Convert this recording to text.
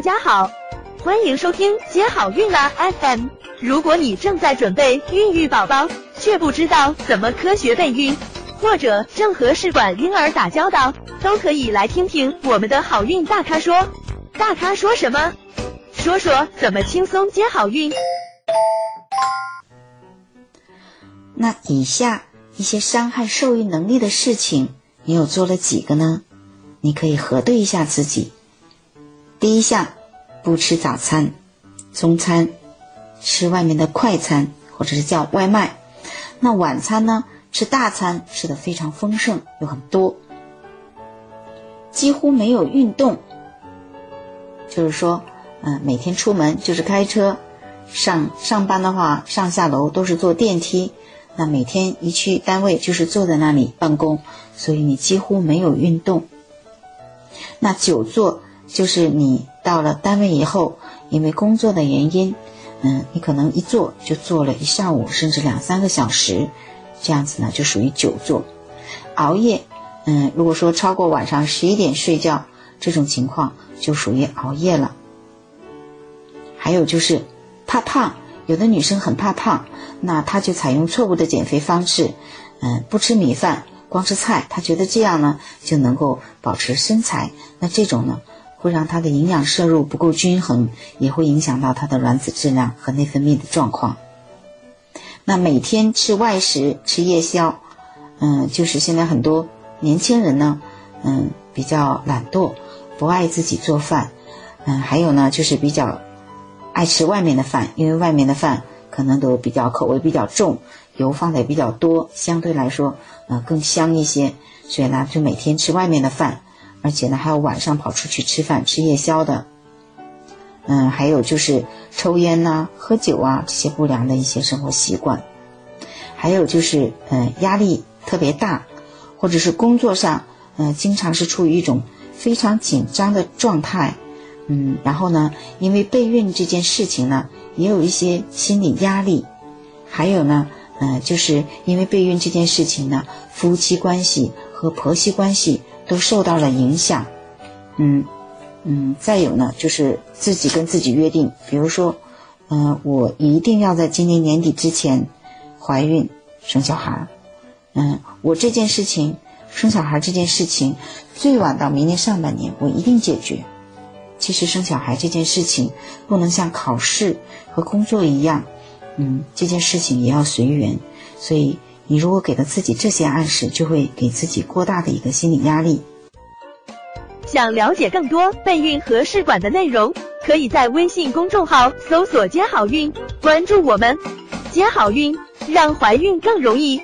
大家好，欢迎收听接好运啦 FM。如果你正在准备孕育宝宝，却不知道怎么科学备孕，或者正和试管婴儿打交道，都可以来听听我们的好运大咖说。大咖说什么？说说怎么轻松接好运。那以下一些伤害受孕能力的事情，你有做了几个呢？你可以核对一下自己。第一项，不吃早餐、中餐，吃外面的快餐或者是叫外卖。那晚餐呢？吃大餐，吃的非常丰盛，有很多。几乎没有运动，就是说，嗯，每天出门就是开车，上上班的话，上下楼都是坐电梯。那每天一去单位就是坐在那里办公，所以你几乎没有运动。那久坐。就是你到了单位以后，因为工作的原因，嗯，你可能一坐就坐了一上午，甚至两三个小时，这样子呢就属于久坐。熬夜，嗯，如果说超过晚上十一点睡觉，这种情况就属于熬夜了。还有就是怕胖，有的女生很怕胖，那她就采用错误的减肥方式，嗯，不吃米饭，光吃菜，她觉得这样呢就能够保持身材，那这种呢。会让她的营养摄入不够均衡，也会影响到她的卵子质量和内分泌的状况。那每天吃外食、吃夜宵，嗯，就是现在很多年轻人呢，嗯，比较懒惰，不爱自己做饭，嗯，还有呢，就是比较爱吃外面的饭，因为外面的饭可能都比较口味比较重，油放的也比较多，相对来说，呃，更香一些，所以呢，就每天吃外面的饭。而且呢，还有晚上跑出去吃饭、吃夜宵的，嗯，还有就是抽烟呐、喝酒啊这些不良的一些生活习惯，还有就是嗯压力特别大，或者是工作上嗯经常是处于一种非常紧张的状态，嗯，然后呢，因为备孕这件事情呢，也有一些心理压力，还有呢，嗯，就是因为备孕这件事情呢，夫妻关系和婆媳关系。都受到了影响，嗯嗯，再有呢，就是自己跟自己约定，比如说，嗯，我一定要在今年年底之前怀孕生小孩，嗯，我这件事情生小孩这件事情，最晚到明年上半年我一定解决。其实生小孩这件事情不能像考试和工作一样，嗯，这件事情也要随缘，所以。你如果给了自己这些暗示，就会给自己过大的一个心理压力。想了解更多备孕和试管的内容，可以在微信公众号搜索“接好运”，关注我们，接好运，让怀孕更容易。